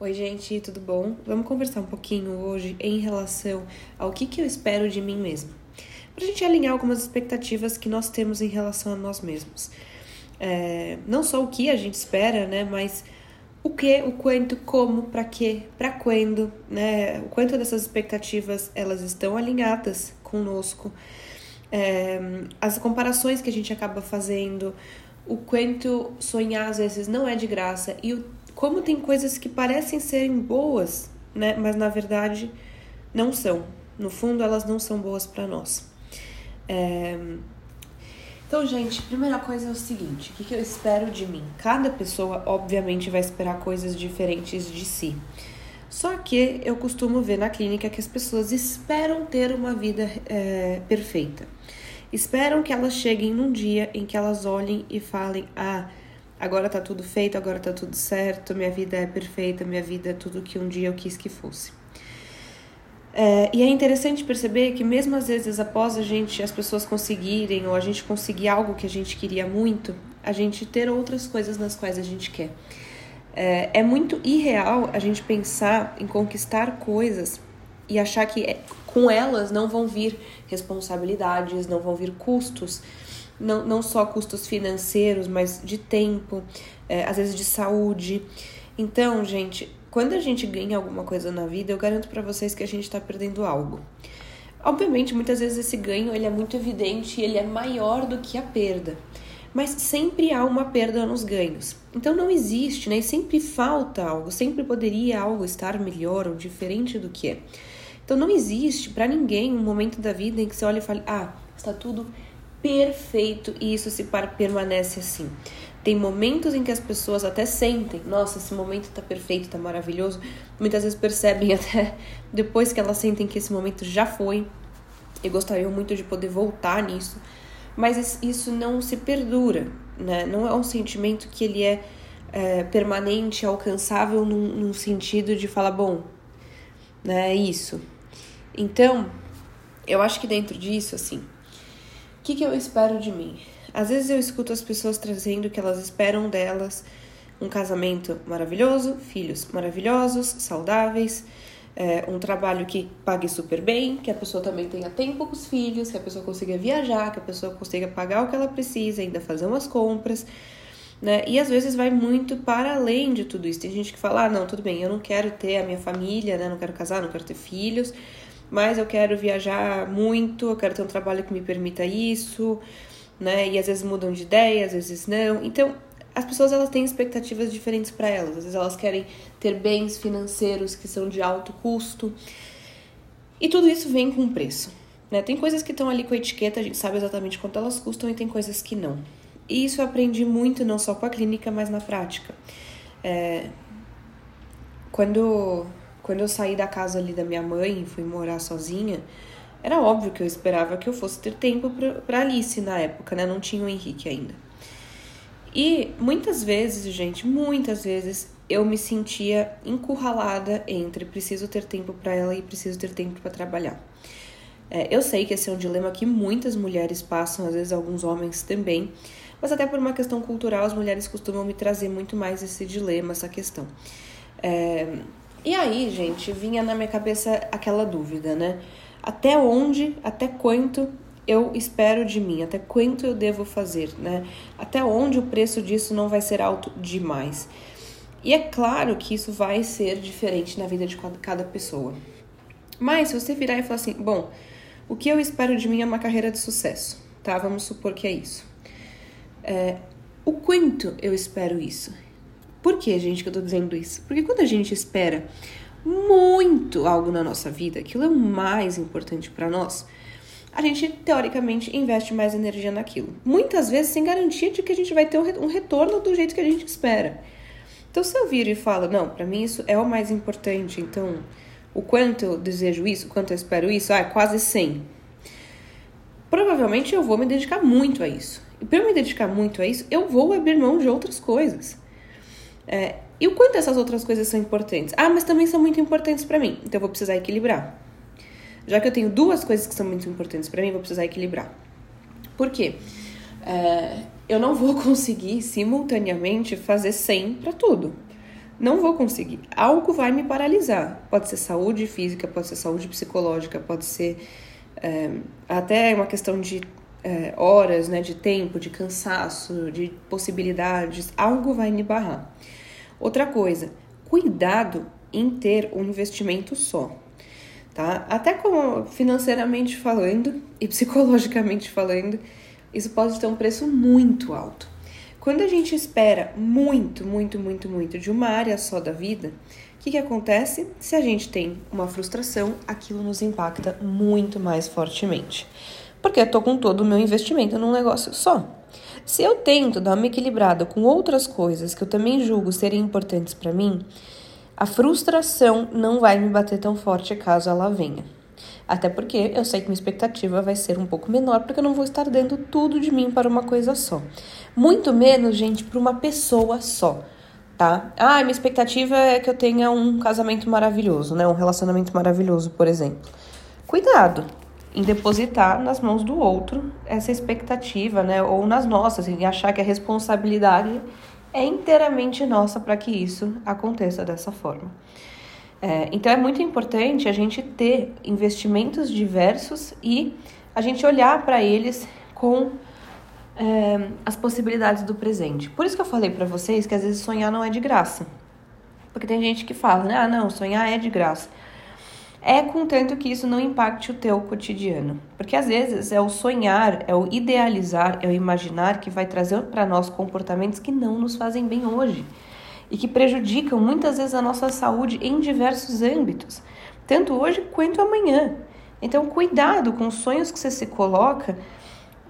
Oi, gente, tudo bom? Vamos conversar um pouquinho hoje em relação ao que, que eu espero de mim mesma. Para a gente alinhar algumas expectativas que nós temos em relação a nós mesmos. É, não só o que a gente espera, né, mas o que, o quanto, como, para quê, para quando, né, o quanto dessas expectativas elas estão alinhadas conosco, é, as comparações que a gente acaba fazendo, o quanto sonhar às vezes não é de graça e o como tem coisas que parecem serem boas, né, mas na verdade não são. No fundo, elas não são boas para nós. É... Então, gente, primeira coisa é o seguinte: o que, que eu espero de mim? Cada pessoa, obviamente, vai esperar coisas diferentes de si. Só que eu costumo ver na clínica que as pessoas esperam ter uma vida é, perfeita. Esperam que elas cheguem num dia em que elas olhem e falem: ah agora tá tudo feito, agora tá tudo certo, minha vida é perfeita, minha vida é tudo que um dia eu quis que fosse. É, e é interessante perceber que mesmo às vezes após a gente, as pessoas conseguirem ou a gente conseguir algo que a gente queria muito, a gente ter outras coisas nas quais a gente quer. É, é muito irreal a gente pensar em conquistar coisas e achar que é, com elas não vão vir responsabilidades, não vão vir custos não, não só custos financeiros, mas de tempo, é, às vezes de saúde. Então, gente, quando a gente ganha alguma coisa na vida, eu garanto para vocês que a gente está perdendo algo. Obviamente, muitas vezes esse ganho ele é muito evidente e ele é maior do que a perda. Mas sempre há uma perda nos ganhos. Então não existe, né? Sempre falta algo, sempre poderia algo estar melhor ou diferente do que é. Então não existe para ninguém um momento da vida em que você olha e fala: "Ah, está tudo perfeito e isso se permanece assim. Tem momentos em que as pessoas até sentem, nossa, esse momento tá perfeito, tá maravilhoso. Muitas vezes percebem até depois que elas sentem que esse momento já foi e gostariam muito de poder voltar nisso. Mas isso não se perdura, né? Não é um sentimento que ele é, é permanente, alcançável num, num sentido de falar, bom, né, é isso. Então, eu acho que dentro disso, assim, que, que eu espero de mim? Às vezes eu escuto as pessoas trazendo que elas esperam delas um casamento maravilhoso, filhos maravilhosos, saudáveis, é, um trabalho que pague super bem, que a pessoa também tenha tempo com os filhos, que a pessoa consiga viajar, que a pessoa consiga pagar o que ela precisa, ainda fazer umas compras. Né? E às vezes vai muito para além de tudo isso. Tem gente que fala: ah, não, tudo bem, eu não quero ter a minha família, né? não quero casar, não quero ter filhos, mas eu quero viajar muito, eu quero ter um trabalho que me permita isso, né? E às vezes mudam de ideia, às vezes não. Então, as pessoas elas têm expectativas diferentes para elas. Às vezes elas querem ter bens financeiros que são de alto custo. E tudo isso vem com preço. Né? Tem coisas que estão ali com etiqueta, a gente sabe exatamente quanto elas custam, e tem coisas que não. E isso eu aprendi muito, não só com a clínica, mas na prática. É... Quando quando eu saí da casa ali da minha mãe e fui morar sozinha, era óbvio que eu esperava que eu fosse ter tempo para Alice na época, né? Não tinha o Henrique ainda. E muitas vezes, gente, muitas vezes eu me sentia encurralada entre preciso ter tempo para ela e preciso ter tempo para trabalhar. É, eu sei que esse é um dilema que muitas mulheres passam, às vezes alguns homens também, mas até por uma questão cultural, as mulheres costumam me trazer muito mais esse dilema, essa questão. É, e aí, gente, vinha na minha cabeça aquela dúvida, né? Até onde, até quanto eu espero de mim, até quanto eu devo fazer, né? Até onde o preço disso não vai ser alto demais. E é claro que isso vai ser diferente na vida de cada pessoa. Mas se você virar e falar assim, bom, o que eu espero de mim é uma carreira de sucesso, tá? Vamos supor que é isso. É, o quanto eu espero isso? Por que, gente, que eu tô dizendo isso? Porque quando a gente espera muito algo na nossa vida, aquilo é o mais importante para nós, a gente teoricamente investe mais energia naquilo. Muitas vezes sem garantia de que a gente vai ter um retorno do jeito que a gente espera. Então, se eu vir e falo, não, para mim isso é o mais importante, então o quanto eu desejo isso, o quanto eu espero isso, ah, é quase 100. Provavelmente eu vou me dedicar muito a isso. E para eu me dedicar muito a isso, eu vou abrir mão de outras coisas. É, e o quanto essas outras coisas são importantes? Ah, mas também são muito importantes para mim, então eu vou precisar equilibrar. Já que eu tenho duas coisas que são muito importantes para mim, vou precisar equilibrar. Por quê? É, eu não vou conseguir simultaneamente fazer 100 para tudo. Não vou conseguir. Algo vai me paralisar. Pode ser saúde física, pode ser saúde psicológica, pode ser é, até uma questão de é, horas, né, de tempo, de cansaço, de possibilidades. Algo vai me barrar. Outra coisa, cuidado em ter um investimento só. Tá? Até como financeiramente falando e psicologicamente falando, isso pode ter um preço muito alto. Quando a gente espera muito, muito, muito, muito de uma área só da vida, o que, que acontece? Se a gente tem uma frustração, aquilo nos impacta muito mais fortemente. Porque eu estou com todo o meu investimento num negócio só. Se eu tento dar uma equilibrada com outras coisas que eu também julgo serem importantes para mim, a frustração não vai me bater tão forte caso ela venha. Até porque eu sei que minha expectativa vai ser um pouco menor, porque eu não vou estar dando tudo de mim para uma coisa só. Muito menos, gente, para uma pessoa só, tá? Ah, minha expectativa é que eu tenha um casamento maravilhoso, né? Um relacionamento maravilhoso, por exemplo. Cuidado em depositar nas mãos do outro essa expectativa, né? Ou nas nossas, e achar que a responsabilidade é inteiramente nossa para que isso aconteça dessa forma. É, então é muito importante a gente ter investimentos diversos e a gente olhar para eles com é, as possibilidades do presente. Por isso que eu falei para vocês que às vezes sonhar não é de graça. Porque tem gente que fala, né? Ah, não, sonhar é de graça. É contanto que isso não impacte o teu cotidiano. Porque às vezes é o sonhar, é o idealizar, é o imaginar que vai trazer para nós comportamentos que não nos fazem bem hoje e que prejudicam muitas vezes a nossa saúde em diversos âmbitos, tanto hoje quanto amanhã. Então, cuidado com os sonhos que você se coloca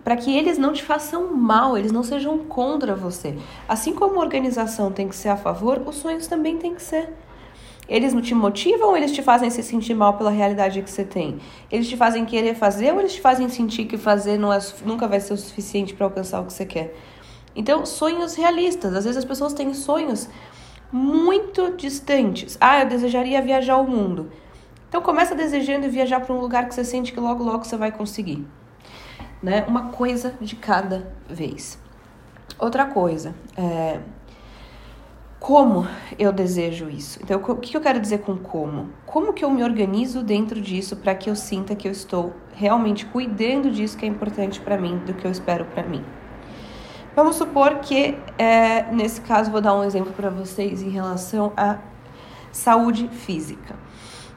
para que eles não te façam mal, eles não sejam contra você. Assim como a organização tem que ser a favor, os sonhos também têm que ser. Eles não te motivam ou eles te fazem se sentir mal pela realidade que você tem? Eles te fazem querer fazer ou eles te fazem sentir que fazer não é, nunca vai ser o suficiente para alcançar o que você quer? Então, sonhos realistas. Às vezes as pessoas têm sonhos muito distantes. Ah, eu desejaria viajar ao mundo. Então começa desejando viajar para um lugar que você sente que logo logo você vai conseguir. Né? Uma coisa de cada vez. Outra coisa, é, como eu desejo isso? Então, o que eu quero dizer com como? Como que eu me organizo dentro disso para que eu sinta que eu estou realmente cuidando disso que é importante para mim, do que eu espero para mim? Vamos supor que, é, nesse caso, vou dar um exemplo para vocês em relação à saúde física,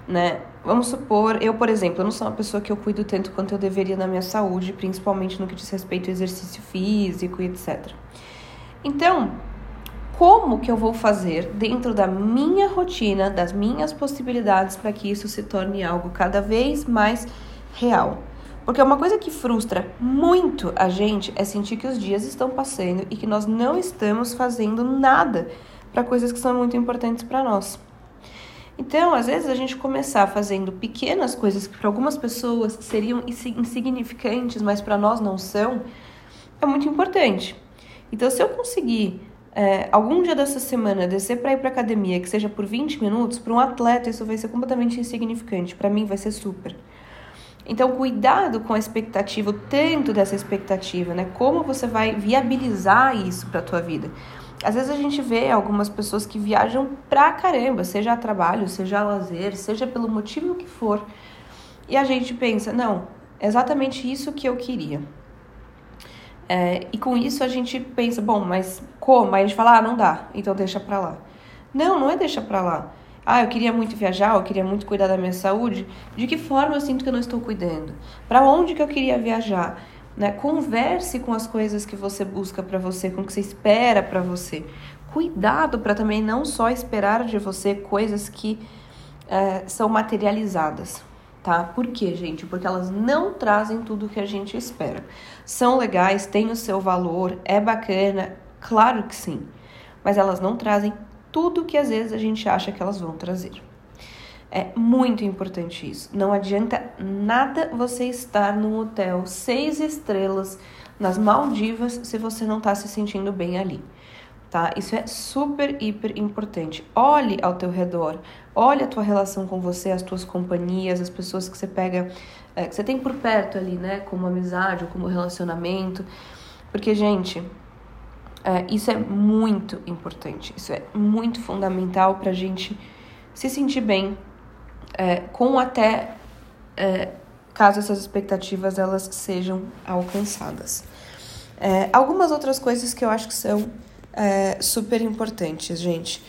né? Vamos supor, eu, por exemplo, eu não sou uma pessoa que eu cuido tanto quanto eu deveria da minha saúde, principalmente no que diz respeito ao exercício físico e etc. Então, como que eu vou fazer dentro da minha rotina, das minhas possibilidades para que isso se torne algo cada vez mais real? Porque uma coisa que frustra muito a gente é sentir que os dias estão passando e que nós não estamos fazendo nada para coisas que são muito importantes para nós. Então, às vezes, a gente começar fazendo pequenas coisas que para algumas pessoas seriam insignificantes, mas para nós não são, é muito importante. Então, se eu conseguir é, algum dia dessa semana descer para ir para academia, que seja por 20 minutos, para um atleta isso vai ser completamente insignificante. Para mim vai ser super. Então, cuidado com a expectativa, o tanto dessa expectativa, né? Como você vai viabilizar isso para a tua vida. Às vezes a gente vê algumas pessoas que viajam pra caramba, seja a trabalho, seja a lazer, seja pelo motivo que for. E a gente pensa, não, é exatamente isso que eu queria. É, e com isso a gente pensa, bom, mas como? Aí a gente fala, ah, não dá, então deixa pra lá. Não, não é deixa pra lá. Ah, eu queria muito viajar, eu queria muito cuidar da minha saúde. De que forma eu sinto que eu não estou cuidando? Para onde que eu queria viajar? Né? Converse com as coisas que você busca para você, com o que você espera para você. Cuidado para também não só esperar de você coisas que é, são materializadas, tá? Por quê, gente? Porque elas não trazem tudo o que a gente espera. São legais, têm o seu valor, é bacana, claro que sim, mas elas não trazem tudo que às vezes a gente acha que elas vão trazer. É muito importante isso. Não adianta nada você estar num hotel seis estrelas nas Maldivas se você não está se sentindo bem ali. Tá? Isso é super, hiper importante. Olhe ao teu redor, olhe a tua relação com você, as tuas companhias, as pessoas que você pega, é, que você tem por perto ali, né? Como amizade ou como relacionamento. Porque, gente, É, isso é muito importante, isso é muito fundamental para a gente se sentir bem, é, com até caso essas expectativas elas sejam alcançadas. Algumas outras coisas que eu acho que são é, super importantes, gente.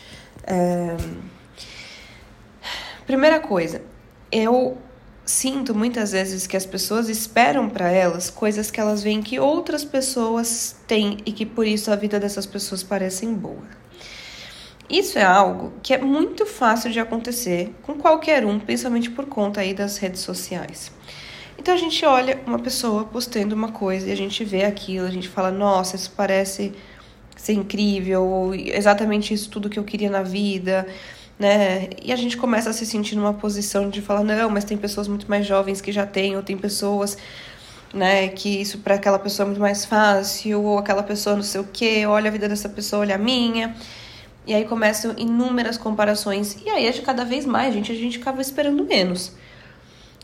É, primeira coisa, eu sinto muitas vezes que as pessoas esperam para elas coisas que elas veem que outras pessoas têm e que por isso a vida dessas pessoas parecem boa. Isso é algo que é muito fácil de acontecer com qualquer um, principalmente por conta aí das redes sociais. Então a gente olha uma pessoa postando uma coisa e a gente vê aquilo, a gente fala, nossa, isso parece ser incrível, ou exatamente isso tudo que eu queria na vida né? E a gente começa a se sentir numa posição de falar, não, mas tem pessoas muito mais jovens que já têm, ou tem pessoas, né, que isso para aquela pessoa é muito mais fácil, ou aquela pessoa não sei o quê, olha a vida dessa pessoa, olha a minha. E aí começam inúmeras comparações. E aí, de cada vez mais, gente, a gente acaba esperando menos.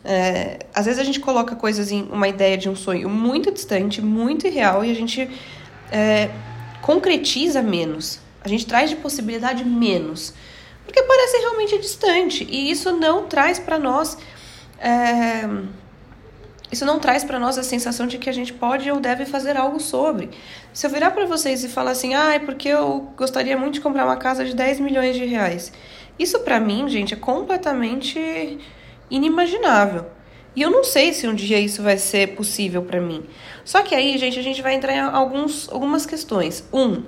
É, às vezes a gente coloca coisas em uma ideia de um sonho muito distante, muito irreal, e a gente é, concretiza menos. A gente traz de possibilidade menos porque parece realmente distante e isso não traz para nós é, isso não traz para nós a sensação de que a gente pode ou deve fazer algo sobre. Se eu virar para vocês e falar assim, ah, é porque eu gostaria muito de comprar uma casa de 10 milhões de reais. Isso para mim, gente, é completamente inimaginável. E eu não sei se um dia isso vai ser possível para mim. Só que aí, gente, a gente vai entrar em alguns, algumas questões. Um,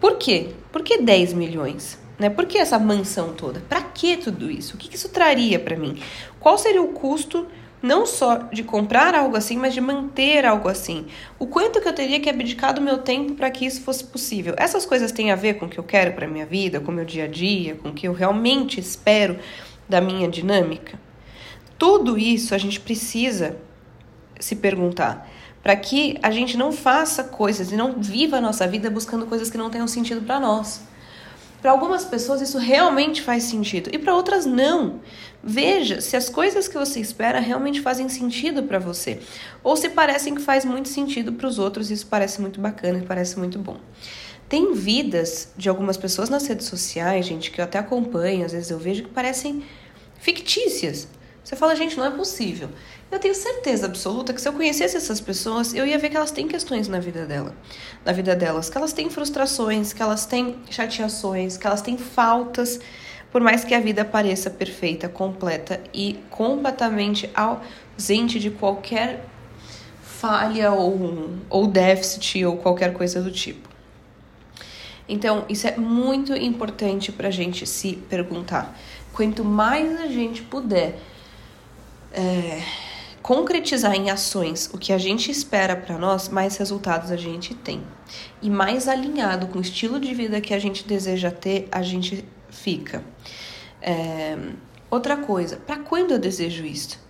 por quê? Por que 10 milhões? Né? Por que essa mansão toda? Para que tudo isso? O que, que isso traria para mim? Qual seria o custo não só de comprar algo assim, mas de manter algo assim? O quanto que eu teria que abdicar do meu tempo para que isso fosse possível? Essas coisas têm a ver com o que eu quero para minha vida, com o meu dia a dia, com o que eu realmente espero da minha dinâmica? Tudo isso a gente precisa se perguntar para que a gente não faça coisas e não viva a nossa vida buscando coisas que não tenham sentido para nós. Para algumas pessoas isso realmente faz sentido e para outras não. Veja se as coisas que você espera realmente fazem sentido para você ou se parecem que faz muito sentido para os outros. Isso parece muito bacana e parece muito bom. Tem vidas de algumas pessoas nas redes sociais, gente, que eu até acompanho, às vezes eu vejo que parecem fictícias. Você fala, gente, não é possível. Eu tenho certeza absoluta que se eu conhecesse essas pessoas, eu ia ver que elas têm questões na vida dela, na vida delas, que elas têm frustrações, que elas têm chateações, que elas têm faltas, por mais que a vida pareça perfeita, completa e completamente ausente de qualquer falha ou, ou déficit ou qualquer coisa do tipo. Então, isso é muito importante para a gente se perguntar. Quanto mais a gente puder é, concretizar em ações o que a gente espera para nós, mais resultados a gente tem. E mais alinhado com o estilo de vida que a gente deseja ter, a gente fica. É... Outra coisa, para quando eu desejo isso?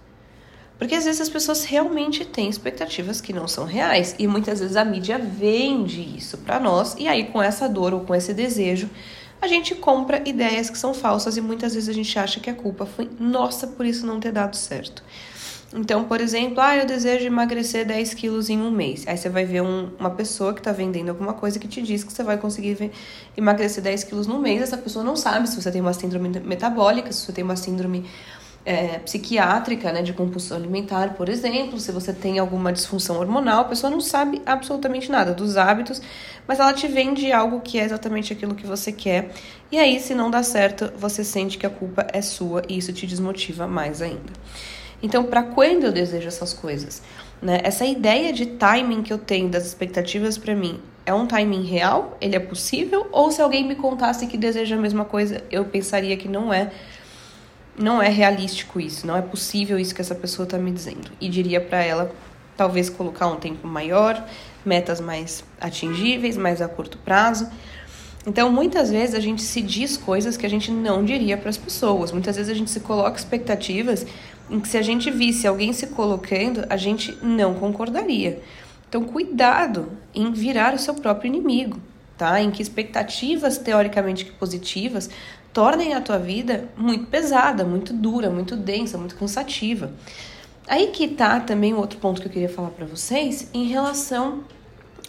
Porque às vezes as pessoas realmente têm expectativas que não são reais e muitas vezes a mídia vende isso para nós e aí com essa dor ou com esse desejo a gente compra ideias que são falsas e muitas vezes a gente acha que a culpa foi nossa por isso não ter dado certo. Então, por exemplo, ah, eu desejo emagrecer 10 quilos em um mês. Aí você vai ver um, uma pessoa que está vendendo alguma coisa que te diz que você vai conseguir emagrecer 10 quilos no mês. Essa pessoa não sabe se você tem uma síndrome metabólica, se você tem uma síndrome é, psiquiátrica, né, de compulsão alimentar, por exemplo, se você tem alguma disfunção hormonal, a pessoa não sabe absolutamente nada dos hábitos, mas ela te vende algo que é exatamente aquilo que você quer. E aí, se não dá certo, você sente que a culpa é sua e isso te desmotiva mais ainda. Então, para quando eu desejo essas coisas? Né? Essa ideia de timing que eu tenho das expectativas para mim é um timing real? Ele é possível? Ou se alguém me contasse que deseja a mesma coisa, eu pensaria que não é não é realístico isso, não é possível isso que essa pessoa está me dizendo. E diria para ela talvez colocar um tempo maior, metas mais atingíveis, mais a curto prazo. Então, muitas vezes a gente se diz coisas que a gente não diria para as pessoas. Muitas vezes a gente se coloca expectativas em que se a gente visse alguém se colocando, a gente não concordaria. Então, cuidado em virar o seu próprio inimigo, tá? Em que expectativas teoricamente positivas tornem a tua vida muito pesada, muito dura, muito densa, muito cansativa. Aí que tá também outro ponto que eu queria falar para vocês em relação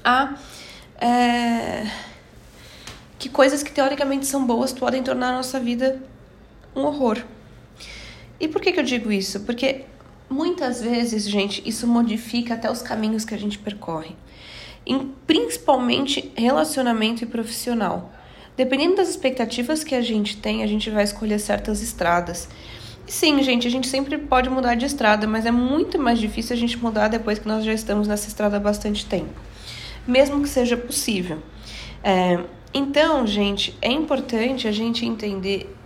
a é, que coisas que teoricamente são boas podem tornar a nossa vida um horror. E por que, que eu digo isso? Porque muitas vezes, gente, isso modifica até os caminhos que a gente percorre. Em, principalmente relacionamento e profissional. Dependendo das expectativas que a gente tem, a gente vai escolher certas estradas. E sim, gente, a gente sempre pode mudar de estrada, mas é muito mais difícil a gente mudar depois que nós já estamos nessa estrada há bastante tempo. Mesmo que seja possível. É, então, gente, é importante a gente entender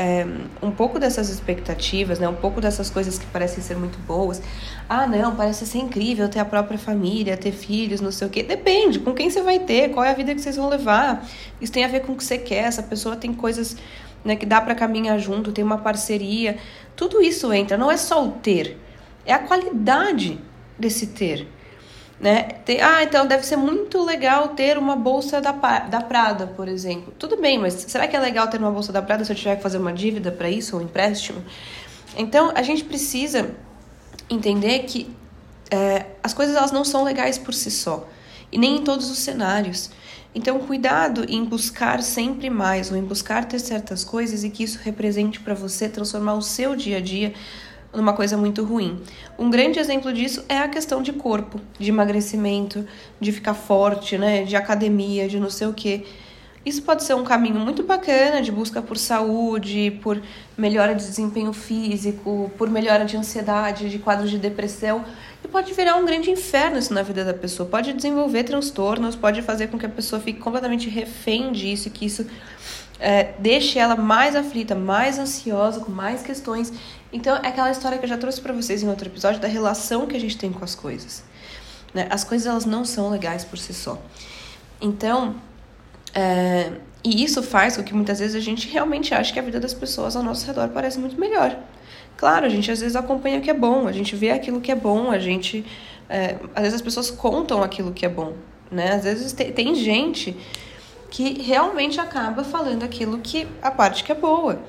é, um pouco dessas expectativas, né? Um pouco dessas coisas que parecem ser muito boas. Ah, não, parece ser incrível ter a própria família, ter filhos, não sei o quê. Depende, com quem você vai ter, qual é a vida que vocês vão levar. Isso tem a ver com o que você quer. Essa pessoa tem coisas né, que dá para caminhar junto, tem uma parceria. Tudo isso entra. Não é só o ter, é a qualidade desse ter né? Ah, então deve ser muito legal ter uma bolsa da, da Prada, por exemplo. Tudo bem, mas será que é legal ter uma bolsa da Prada se eu tiver que fazer uma dívida para isso, ou um empréstimo? Então, a gente precisa entender que é, as coisas elas não são legais por si só, e nem em todos os cenários. Então, cuidado em buscar sempre mais, ou em buscar ter certas coisas e que isso represente para você transformar o seu dia a dia numa coisa muito ruim. Um grande exemplo disso é a questão de corpo, de emagrecimento, de ficar forte, né, de academia, de não sei o quê. Isso pode ser um caminho muito bacana de busca por saúde, por melhora de desempenho físico, por melhora de ansiedade, de quadros de depressão. E pode virar um grande inferno isso na vida da pessoa. Pode desenvolver transtornos, pode fazer com que a pessoa fique completamente refém disso, que isso é, deixe ela mais aflita, mais ansiosa, com mais questões. Então, é aquela história que eu já trouxe para vocês em outro episódio da relação que a gente tem com as coisas. Né? As coisas elas não são legais por si só. Então, é, e isso faz com que muitas vezes a gente realmente ache que a vida das pessoas ao nosso redor parece muito melhor. Claro, a gente às vezes acompanha o que é bom, a gente vê aquilo que é bom, a gente. É, às vezes as pessoas contam aquilo que é bom. Né? Às vezes tem, tem gente que realmente acaba falando aquilo que a parte que é boa.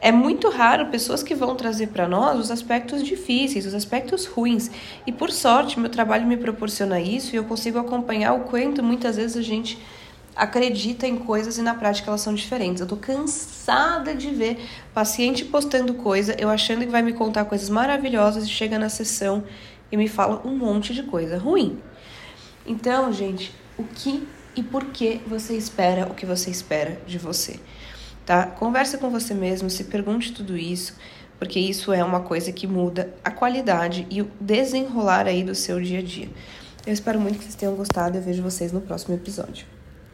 É muito raro pessoas que vão trazer para nós os aspectos difíceis, os aspectos ruins. E por sorte, meu trabalho me proporciona isso e eu consigo acompanhar o quanto muitas vezes a gente acredita em coisas e na prática elas são diferentes. Eu tô cansada de ver paciente postando coisa, eu achando que vai me contar coisas maravilhosas e chega na sessão e me fala um monte de coisa ruim. Então, gente, o que e por que você espera o que você espera de você. Tá? Converse com você mesmo, se pergunte tudo isso, porque isso é uma coisa que muda a qualidade e o desenrolar aí do seu dia a dia. Eu espero muito que vocês tenham gostado e eu vejo vocês no próximo episódio.